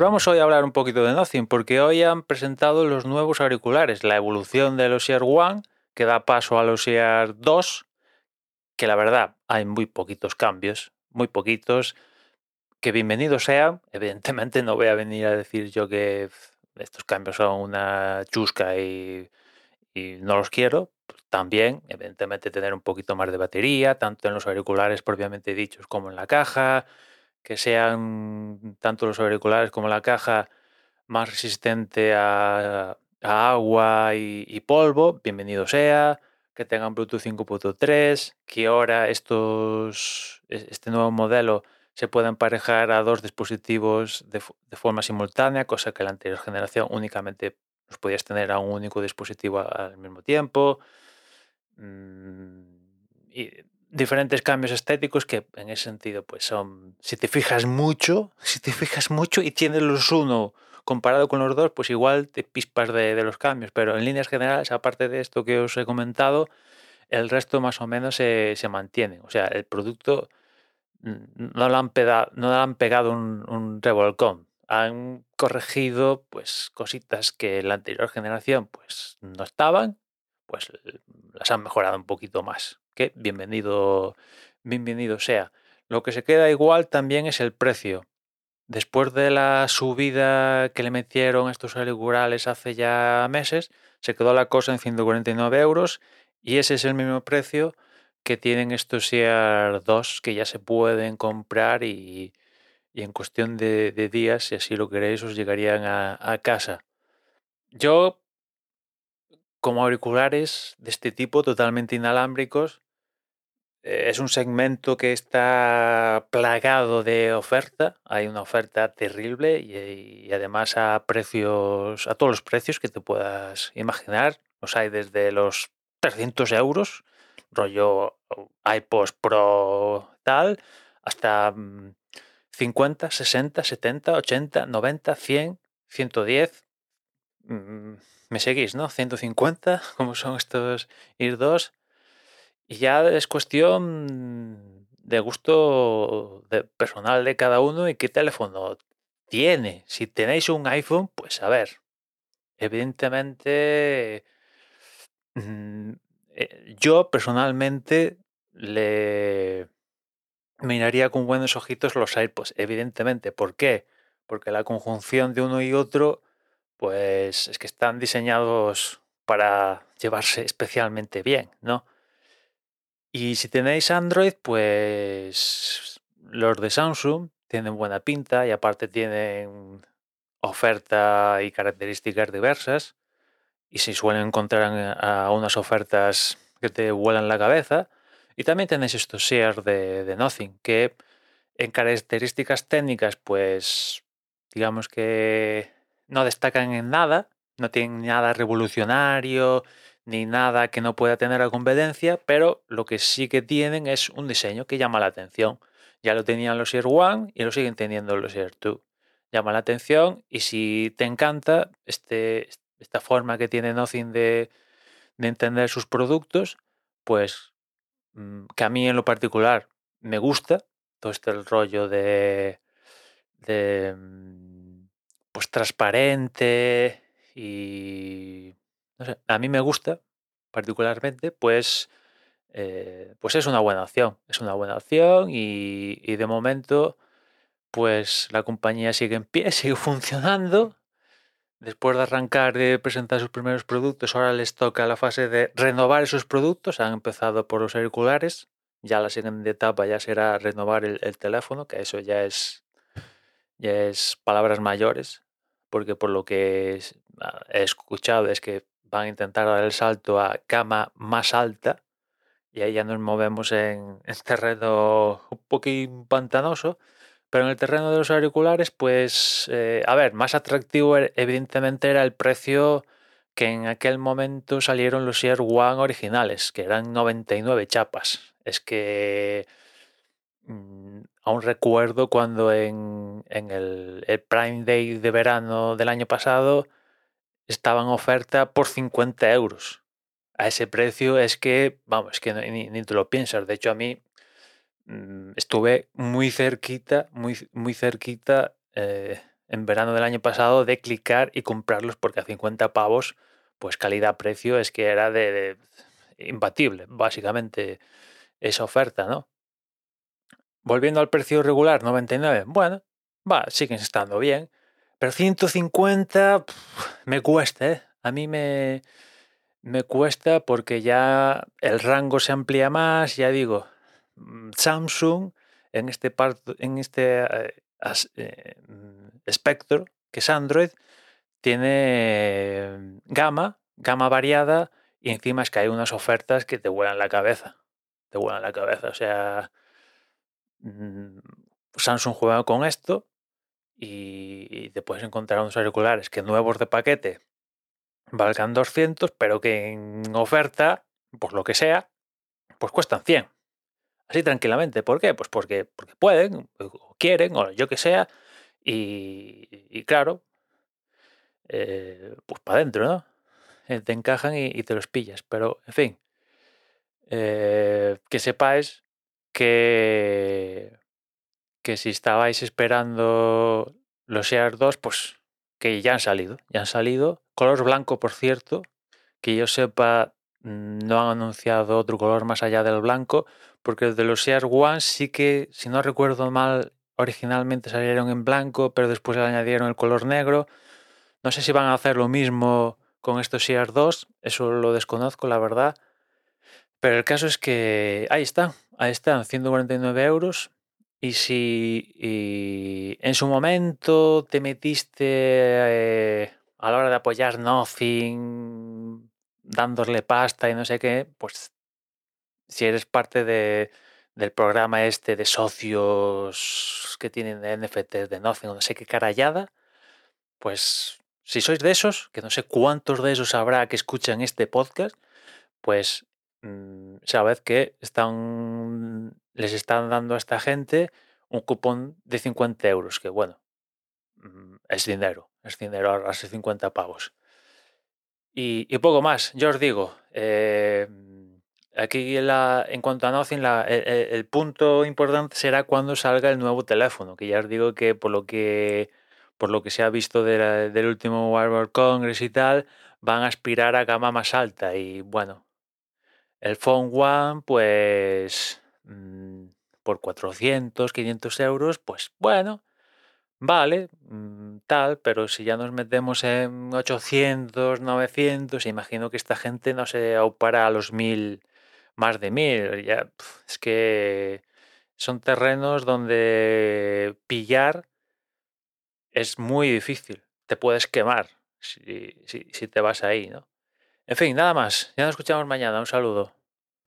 Pues vamos hoy a hablar un poquito de Nothing, porque hoy han presentado los nuevos auriculares, la evolución de los Ear One, que da paso a los Ear 2, que la verdad hay muy poquitos cambios, muy poquitos, que bienvenidos sean. Evidentemente no voy a venir a decir yo que estos cambios son una chusca y, y no los quiero. También, evidentemente, tener un poquito más de batería, tanto en los auriculares propiamente dichos como en la caja, que sean tanto los auriculares como la caja más resistente a, agua y, polvo, bienvenido sea que tengan Bluetooth 5.3, que ahora estos, este nuevo modelo se pueda emparejar a dos dispositivos de, forma simultánea, cosa que la anterior generación únicamente los podías tener a un único dispositivo al mismo tiempo. Mm, diferentes cambios estéticos que en ese sentido pues son, si te fijas mucho, si te fijas mucho y tienes los uno comparado con los dos, pues igual te pispas de, de, los cambios, pero en líneas generales, aparte de esto que os he comentado, el resto más o menos se, se mantiene. O sea, el producto no le han, pegado, no le han pegado un, un, revolcón. Han corregido pues cositas que en la anterior generación pues no estaban, pues las han mejorado un poquito más. Bienvenido, bienvenido sea. Lo que se queda igual también es el precio después de la subida que le metieron estos auriculares hace ya meses, se quedó la cosa en 149 euros y ese es el mismo precio que tienen estos Ear 2 que ya se pueden comprar y, y en cuestión de, de, días, si así lo queréis, os llegarían a, a casa. Yo, como auriculares de este tipo, totalmente inalámbricos, es un segmento que está plagado de oferta. Hay una oferta terrible y, y, además a precios, a todos los precios que te puedas imaginar. Los hay desde los 300 euros, rollo iPods Pro tal, hasta 50, 60, 70, 80, 90, 100, 110. Me seguís, ¿no? 150, como son estos IR 2 y ya es cuestión de gusto de personal de cada uno y qué teléfono tiene. Si tenéis un iPhone, pues a ver, evidentemente mm, eh, yo personalmente le miraría con buenos ojitos los AirPods, evidentemente. ¿Por qué? Porque la conjunción de uno y otro, pues es que están diseñados para llevarse especialmente bien, ¿no? Y si tenéis Android, pues los de Samsung tienen buena pinta y aparte tienen oferta y características diversas y se suelen encontrar unas ofertas que te vuelan la cabeza. Y también tenéis estos shares de Nothing que en características técnicas pues digamos que no destacan en nada, no tienen nada revolucionario ni nada que no pueda tener a competencia, pero lo que sí que tienen es un diseño que llama la atención. Ya lo tenían los Air One y lo siguen teniendo los Air 2. Llama la atención y si te encanta este, esta forma que tiene Nothing de, de entender sus productos, pues mm, que a mí en lo particular me gusta todo este rollo de, de mm, pues transparente y a mí me gusta particularmente, pues, eh, pues es una buena opción. Es una buena opción y, y, de momento, pues la compañía sigue en pie, sigue funcionando. Después de arrancar de presentar sus primeros productos, ahora les toca la fase de renovar esos productos. Han empezado por los auriculares. Ya la siguiente etapa ya será renovar el, el teléfono, que eso ya es, ya es palabras mayores, porque por lo que ah, he escuchado es que van a intentar dar el salto a cama más alta y ahí ya nos movemos en, en terreno un poquito pantanoso, pero en el terreno de los auriculares, pues, eh, a ver, más atractivo er, evidentemente era el precio que en aquel momento salieron los Air One originales, que eran 99 chapas. Es que mmm, aún recuerdo cuando en, el Prime Day de verano del año pasado estaba en oferta por 50 euros. A ese precio es que, vamos, es que ni, ni te lo piensas. De hecho, a mí mmm, estuve muy cerquita, muy, muy cerquita, eh, en verano del año pasado de clicar y comprarlos porque a 50 pavos, pues calidad-precio es que era de, de, imbatible, básicamente esa oferta, ¿no? Volviendo al precio regular, 99, bueno, va, siguen estando bien, pero 150 me cuesta, ¿eh? A mí me, me cuesta porque ya el rango se amplía más, ya digo, mm, Samsung en este, en este eh, eh, espectro, que es Android, tiene gama, gama variada, y encima es que hay unas ofertas que te vuelan la cabeza. Te vuelan la cabeza. O sea, mm, Samsung juega con esto y, y te puedes encontrar unos auriculares que nuevos de paquete valgan 200, pero que en oferta, por lo que sea, pues cuestan 100. Así tranquilamente. ¿Por qué? Pues porque, porque pueden, o quieren, o yo que sea. Y, y claro, eh, pues para adentro, ¿no? Eh, te encajan y, y, te los pillas. Pero, en fin, eh, que sepáis que, que si estabais esperando los Air 2, pues que ya han salido, ya han salido. Color blanco, por cierto, que yo sepa, no han anunciado otro color más allá del blanco, porque el de los Air One sí que, si no recuerdo mal, originalmente salieron en blanco, pero después añadieron el color negro. No sé si van a hacer lo mismo con estos Air 2, eso lo desconozco, la verdad. Pero el caso es que ahí están, ahí están, 149 euros. Y si y en su momento te metiste eh, a la hora de apoyar Nothing, dándole pasta y no sé qué, pues si eres parte de, del programa este de socios que tienen de NFTs de Nothing o no sé qué carallada, pues si sois de esos, que no sé cuántos de esos habrá que escuchan este podcast, pues mmm, sabed que están, les están dando a esta gente un cupón de 50 euros, que bueno, mmm, es dinero, es dinero ahorrarse 50 pavos. Y, y, poco más, yo os digo, eh, aquí la, en cuanto a Nothing, la, el, el, punto importante será cuando salga el nuevo teléfono, que ya os digo que por lo que, por lo que se ha visto del último World Congress y tal, van a aspirar a gama más alta. Y bueno, el Phone One, pues mmm, por 400, 500 euros, pues bueno, vale, mmm, tal, pero si ya nos metemos en 800, 900, imagino que esta gente no se aupará a los 1000 más de mil. Ya, es que son terrenos donde pillar es muy difícil. Te puedes quemar si, si, si te vas ahí, ¿no? En fin, nada más. Ya nos escuchamos mañana. Un saludo.